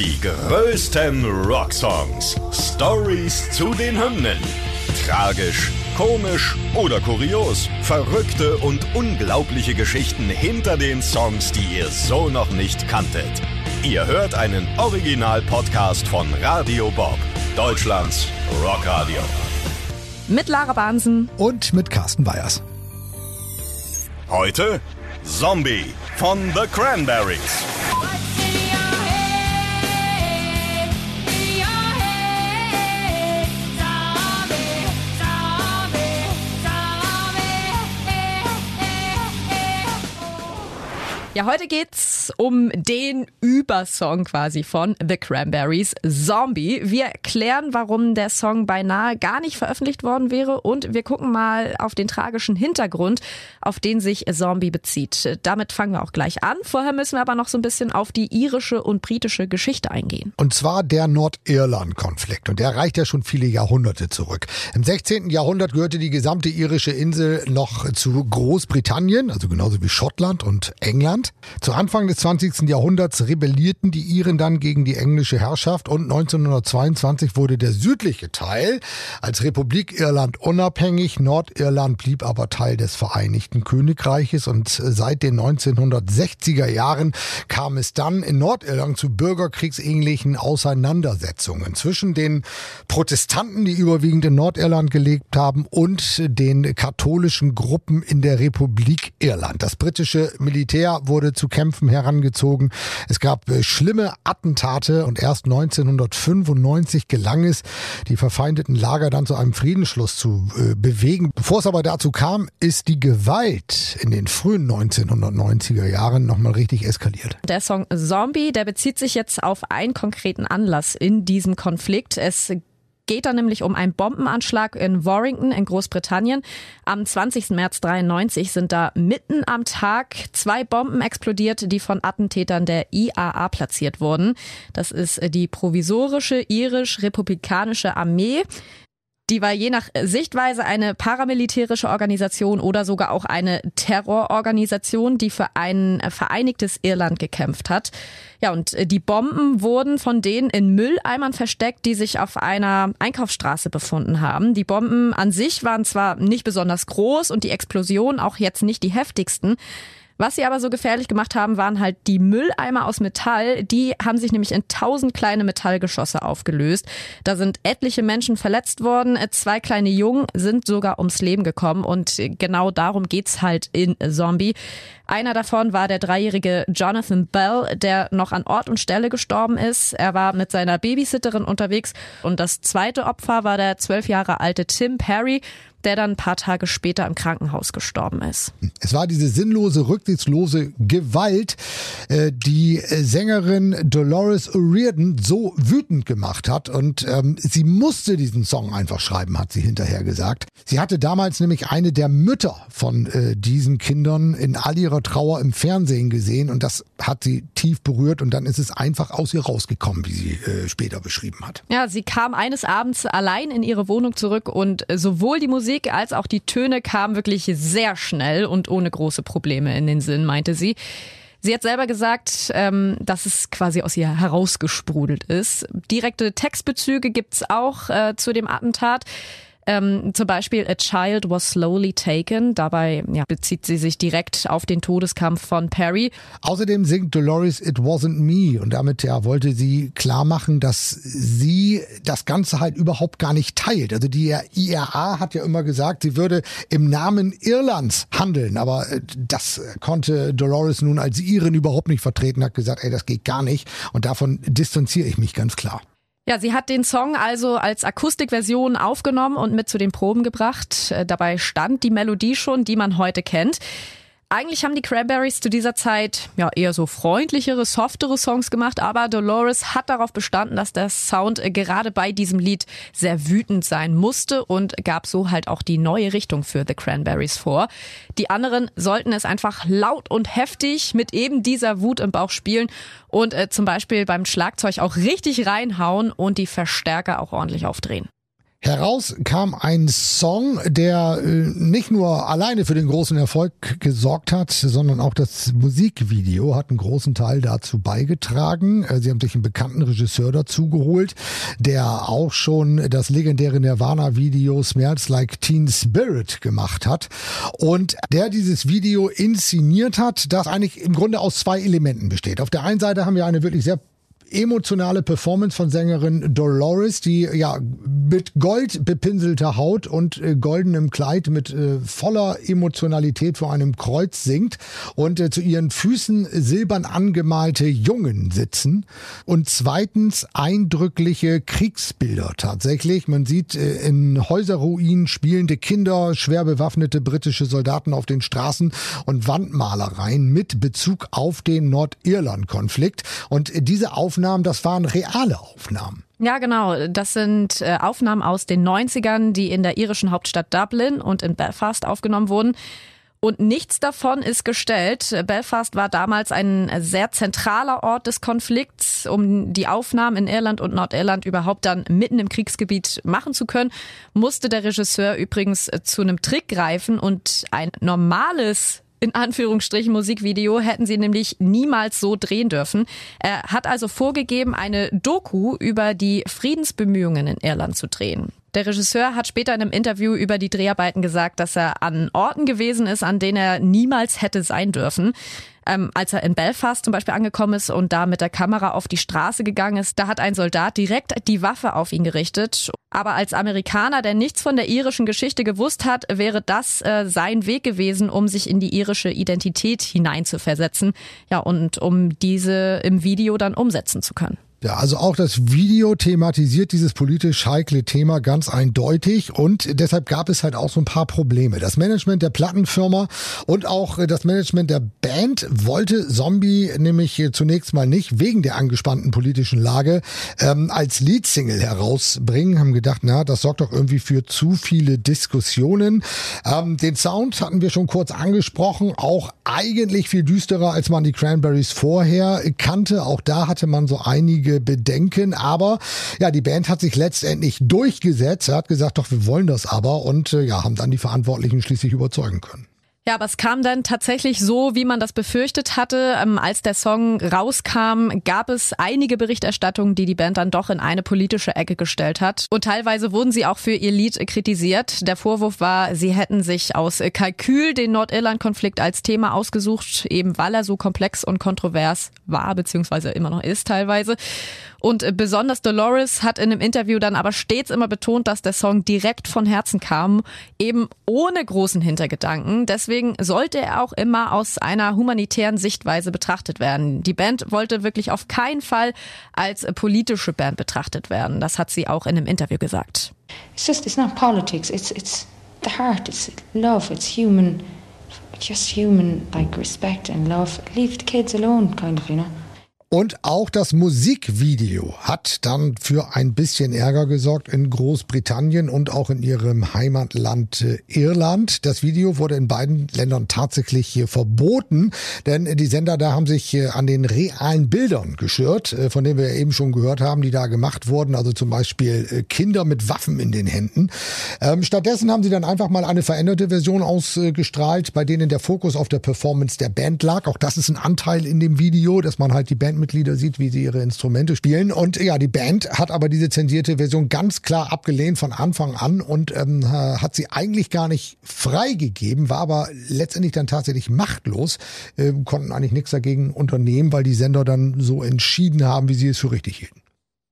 Die größten Rocksongs. Stories zu den Hymnen. Tragisch, komisch oder kurios. Verrückte und unglaubliche Geschichten hinter den Songs, die ihr so noch nicht kanntet. Ihr hört einen Original-Podcast von Radio Bob, Deutschlands Rockradio. Mit Lara Bahnsen und mit Carsten Weyers. Heute Zombie von The Cranberries. Ja, heute geht's um den Übersong quasi von The Cranberries, Zombie. Wir erklären, warum der Song beinahe gar nicht veröffentlicht worden wäre und wir gucken mal auf den tragischen Hintergrund, auf den sich Zombie bezieht. Damit fangen wir auch gleich an. Vorher müssen wir aber noch so ein bisschen auf die irische und britische Geschichte eingehen. Und zwar der Nordirland-Konflikt. Und der reicht ja schon viele Jahrhunderte zurück. Im 16. Jahrhundert gehörte die gesamte irische Insel noch zu Großbritannien, also genauso wie Schottland und England. Irland. Zu Anfang des 20. Jahrhunderts rebellierten die Iren dann gegen die englische Herrschaft und 1922 wurde der südliche Teil als Republik Irland unabhängig. Nordirland blieb aber Teil des Vereinigten Königreiches und seit den 1960er Jahren kam es dann in Nordirland zu bürgerkriegsähnlichen Auseinandersetzungen zwischen den Protestanten, die überwiegend in Nordirland gelebt haben, und den katholischen Gruppen in der Republik Irland. Das britische Militär wurde zu Kämpfen herangezogen. Es gab äh, schlimme Attentate und erst 1995 gelang es, die verfeindeten Lager dann zu einem Friedensschluss zu äh, bewegen. Bevor es aber dazu kam, ist die Gewalt in den frühen 1990er Jahren nochmal richtig eskaliert. Der Song Zombie, der bezieht sich jetzt auf einen konkreten Anlass in diesem Konflikt. Es geht da nämlich um einen Bombenanschlag in Warrington in Großbritannien. Am 20. März 93 sind da mitten am Tag zwei Bomben explodiert, die von Attentätern der IAA platziert wurden. Das ist die provisorische irisch-republikanische Armee. Die war je nach Sichtweise eine paramilitärische Organisation oder sogar auch eine Terrororganisation, die für ein vereinigtes Irland gekämpft hat. Ja, und die Bomben wurden von denen in Mülleimern versteckt, die sich auf einer Einkaufsstraße befunden haben. Die Bomben an sich waren zwar nicht besonders groß und die Explosionen auch jetzt nicht die heftigsten. Was sie aber so gefährlich gemacht haben, waren halt die Mülleimer aus Metall. Die haben sich nämlich in tausend kleine Metallgeschosse aufgelöst. Da sind etliche Menschen verletzt worden. Zwei kleine Jungen sind sogar ums Leben gekommen. Und genau darum geht's halt in Zombie. Einer davon war der dreijährige Jonathan Bell, der noch an Ort und Stelle gestorben ist. Er war mit seiner Babysitterin unterwegs. Und das zweite Opfer war der zwölf Jahre alte Tim Perry der dann ein paar Tage später im Krankenhaus gestorben ist. Es war diese sinnlose, rücksichtslose Gewalt, äh, die äh, Sängerin Dolores O'Riordan so wütend gemacht hat und ähm, sie musste diesen Song einfach schreiben, hat sie hinterher gesagt. Sie hatte damals nämlich eine der Mütter von äh, diesen Kindern in all ihrer Trauer im Fernsehen gesehen und das hat sie tief berührt und dann ist es einfach aus ihr rausgekommen, wie sie äh, später beschrieben hat. Ja, sie kam eines Abends allein in ihre Wohnung zurück und äh, sowohl die Musik Musik als auch die Töne kamen wirklich sehr schnell und ohne große Probleme in den Sinn, meinte sie. Sie hat selber gesagt, ähm, dass es quasi aus ihr herausgesprudelt ist. Direkte Textbezüge gibt's auch äh, zu dem Attentat. Ähm, zum Beispiel A Child was slowly taken. Dabei ja, bezieht sie sich direkt auf den Todeskampf von Perry. Außerdem singt Dolores It Wasn't Me und damit ja wollte sie klar machen, dass sie das Ganze halt überhaupt gar nicht teilt. Also die IRA hat ja immer gesagt, sie würde im Namen Irlands handeln, aber äh, das konnte Dolores nun als Iren überhaupt nicht vertreten, hat gesagt, ey, das geht gar nicht und davon distanziere ich mich ganz klar. Ja, sie hat den Song also als Akustikversion aufgenommen und mit zu den Proben gebracht. Äh, dabei stand die Melodie schon, die man heute kennt. Eigentlich haben die Cranberries zu dieser Zeit ja eher so freundlichere, softere Songs gemacht, aber Dolores hat darauf bestanden, dass der Sound äh, gerade bei diesem Lied sehr wütend sein musste und gab so halt auch die neue Richtung für The Cranberries vor. Die anderen sollten es einfach laut und heftig mit eben dieser Wut im Bauch spielen und äh, zum Beispiel beim Schlagzeug auch richtig reinhauen und die Verstärker auch ordentlich aufdrehen. Heraus kam ein Song, der äh, nicht nur alleine für den großen Erfolg gesorgt hat, sondern auch das Musikvideo hat einen großen Teil dazu beigetragen. Äh, sie haben sich einen bekannten Regisseur dazu geholt, der auch schon das legendäre Nirvana-Video Smells Like Teen Spirit gemacht hat und der dieses Video inszeniert hat, das eigentlich im Grunde aus zwei Elementen besteht. Auf der einen Seite haben wir eine wirklich sehr emotionale Performance von Sängerin Dolores, die ja mit Gold bepinselter Haut und äh, goldenem Kleid mit äh, voller Emotionalität vor einem Kreuz singt und äh, zu ihren Füßen silbern angemalte Jungen sitzen und zweitens eindrückliche Kriegsbilder tatsächlich. Man sieht äh, in Häuserruinen spielende Kinder, schwer bewaffnete britische Soldaten auf den Straßen und Wandmalereien mit Bezug auf den Nordirland-Konflikt und äh, diese Aufnahme Aufnahmen, das waren reale Aufnahmen. Ja, genau. Das sind äh, Aufnahmen aus den 90ern, die in der irischen Hauptstadt Dublin und in Belfast aufgenommen wurden. Und nichts davon ist gestellt. Belfast war damals ein sehr zentraler Ort des Konflikts, um die Aufnahmen in Irland und Nordirland überhaupt dann mitten im Kriegsgebiet machen zu können, musste der Regisseur übrigens äh, zu einem Trick greifen und ein normales in Anführungsstrichen Musikvideo hätten sie nämlich niemals so drehen dürfen. Er hat also vorgegeben, eine Doku über die Friedensbemühungen in Irland zu drehen. Der Regisseur hat später in einem Interview über die Dreharbeiten gesagt, dass er an Orten gewesen ist, an denen er niemals hätte sein dürfen. Ähm, als er in Belfast zum Beispiel angekommen ist und da mit der Kamera auf die Straße gegangen ist, da hat ein Soldat direkt die Waffe auf ihn gerichtet. Aber als Amerikaner, der nichts von der irischen Geschichte gewusst hat, wäre das äh, sein Weg gewesen, um sich in die irische Identität hineinzuversetzen. Ja, und um diese im Video dann umsetzen zu können. Ja, also auch das Video thematisiert dieses politisch heikle Thema ganz eindeutig und deshalb gab es halt auch so ein paar Probleme. Das Management der Plattenfirma und auch das Management der Band wollte Zombie nämlich zunächst mal nicht wegen der angespannten politischen Lage ähm, als Leadsingle herausbringen, haben gedacht, na, das sorgt doch irgendwie für zu viele Diskussionen. Ähm, den Sound hatten wir schon kurz angesprochen, auch eigentlich viel düsterer, als man die Cranberries vorher kannte. Auch da hatte man so einige einige Bedenken, aber ja, die Band hat sich letztendlich durchgesetzt. Hat gesagt, doch, wir wollen das aber und äh, ja, haben dann die Verantwortlichen schließlich überzeugen können. Ja, aber es kam dann tatsächlich so, wie man das befürchtet hatte. Ähm, als der Song rauskam, gab es einige Berichterstattungen, die die Band dann doch in eine politische Ecke gestellt hat. Und teilweise wurden sie auch für ihr Lied kritisiert. Der Vorwurf war, sie hätten sich aus Kalkül den Nordirland-Konflikt als Thema ausgesucht, eben weil er so komplex und kontrovers war, beziehungsweise immer noch ist teilweise. Und besonders Dolores hat in einem Interview dann aber stets immer betont, dass der Song direkt von Herzen kam, eben ohne großen Hintergedanken. Deswegen sollte er auch immer aus einer humanitären Sichtweise betrachtet werden. Die Band wollte wirklich auf keinen Fall als politische Band betrachtet werden. Das hat sie auch in einem Interview gesagt. It's just, it's not politics. It's, it's the heart. It's love. It's human. Just human, like respect and love. Leave the kids alone, kind of, you know. Und auch das Musikvideo hat dann für ein bisschen Ärger gesorgt in Großbritannien und auch in ihrem Heimatland äh, Irland. Das Video wurde in beiden Ländern tatsächlich verboten, denn die Sender da haben sich äh, an den realen Bildern geschürt, äh, von denen wir eben schon gehört haben, die da gemacht wurden. Also zum Beispiel Kinder mit Waffen in den Händen. Ähm, stattdessen haben sie dann einfach mal eine veränderte Version ausgestrahlt, bei denen der Fokus auf der Performance der Band lag. Auch das ist ein Anteil in dem Video, dass man halt die Band Bandmitglieder sieht, wie sie ihre Instrumente spielen. Und ja, die Band hat aber diese zensierte Version ganz klar abgelehnt von Anfang an und ähm, hat sie eigentlich gar nicht freigegeben, war aber letztendlich dann tatsächlich machtlos, äh, konnten eigentlich nichts dagegen unternehmen, weil die Sender dann so entschieden haben, wie sie es für richtig hielten.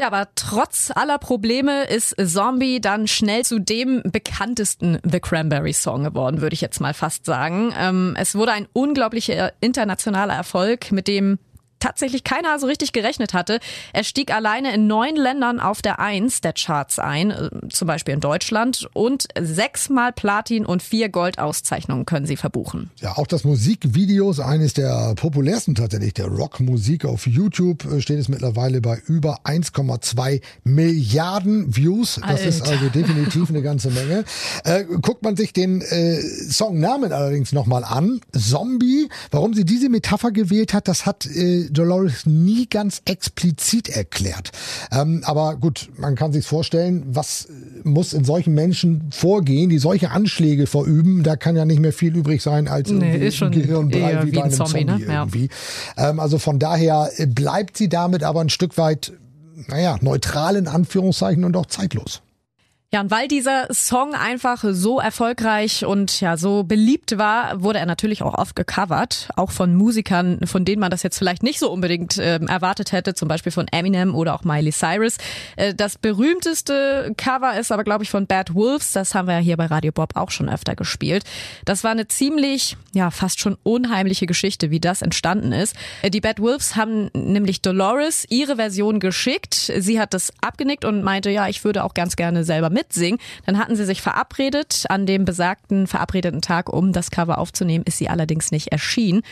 Ja, aber trotz aller Probleme ist Zombie dann schnell zu dem bekanntesten The Cranberry Song geworden, würde ich jetzt mal fast sagen. Ähm, es wurde ein unglaublicher internationaler Erfolg, mit dem tatsächlich keiner so richtig gerechnet hatte. Er stieg alleine in neun Ländern auf der Eins der Charts ein, äh, zum Beispiel in Deutschland. Und sechsmal Platin und vier Goldauszeichnungen können sie verbuchen. Ja, auch das Musikvideo ist eines der populärsten tatsächlich der Rockmusik. Auf YouTube äh, steht es mittlerweile bei über 1,2 Milliarden Views. Das Alter. ist also definitiv eine ganze Menge. Äh, guckt man sich den äh, Songnamen allerdings nochmal an. Zombie. Warum sie diese Metapher gewählt hat, das hat äh, Dolores nie ganz explizit erklärt. Ähm, aber gut, man kann sich vorstellen, was muss in solchen Menschen vorgehen, die solche Anschläge verüben. Da kann ja nicht mehr viel übrig sein als nee, ist schon Gehirnbrei wie, wie bei einem Zombie, Zombie ne? irgendwie. Ja. Ähm, also von daher bleibt sie damit aber ein Stück weit, naja, neutral in Anführungszeichen und auch zeitlos. Ja, und weil dieser Song einfach so erfolgreich und ja so beliebt war, wurde er natürlich auch oft gecovert, auch von Musikern, von denen man das jetzt vielleicht nicht so unbedingt äh, erwartet hätte, zum Beispiel von Eminem oder auch Miley Cyrus. Äh, das berühmteste Cover ist aber, glaube ich, von Bad Wolves. Das haben wir ja hier bei Radio Bob auch schon öfter gespielt. Das war eine ziemlich, ja, fast schon unheimliche Geschichte, wie das entstanden ist. Äh, die Bad Wolves haben nämlich Dolores ihre Version geschickt. Sie hat das abgenickt und meinte, ja, ich würde auch ganz gerne selber mit mitsingen. Dann hatten sie sich verabredet. An dem besagten verabredeten Tag, um das Cover aufzunehmen, ist sie allerdings nicht erschienen.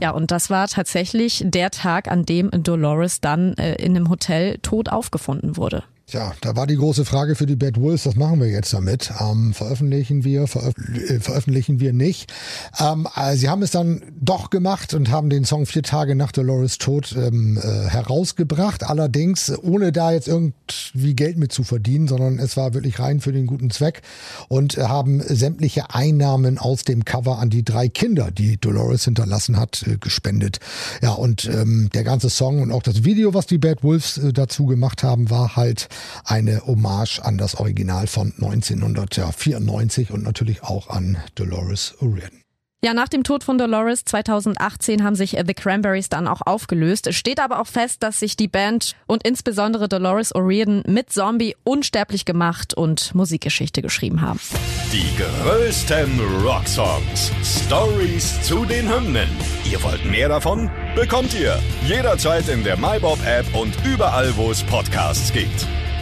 Ja, und das war tatsächlich der Tag, an dem Dolores dann äh, in einem Hotel tot aufgefunden wurde. Tja, da war die große Frage für die Bad Wolves, was machen wir jetzt damit? Ähm, veröffentlichen wir, veröf äh, veröffentlichen wir nicht? Ähm, äh, sie haben es dann doch gemacht und haben den Song vier Tage nach Dolores Tod ähm, äh, herausgebracht. Allerdings ohne da jetzt irgendwie Geld mit zu verdienen, sondern es war wirklich rein für den guten Zweck und äh, haben sämtliche Einnahmen aus dem Cover an die drei Kinder, die Dolores hinterlassen hat, äh, gespendet. Ja, und ähm, der ganze Song und auch das Video, was die Bad Wolves äh, dazu gemacht haben, war halt eine Hommage an das Original von 1994 und natürlich auch an Dolores O'Riordan. Ja, nach dem Tod von Dolores 2018 haben sich The Cranberries dann auch aufgelöst. Es steht aber auch fest, dass sich die Band und insbesondere Dolores O'Riordan mit Zombie unsterblich gemacht und Musikgeschichte geschrieben haben. Die größten Rocksongs. Stories zu den Hymnen. Ihr wollt mehr davon? Bekommt ihr jederzeit in der MyBob App und überall, wo es Podcasts gibt.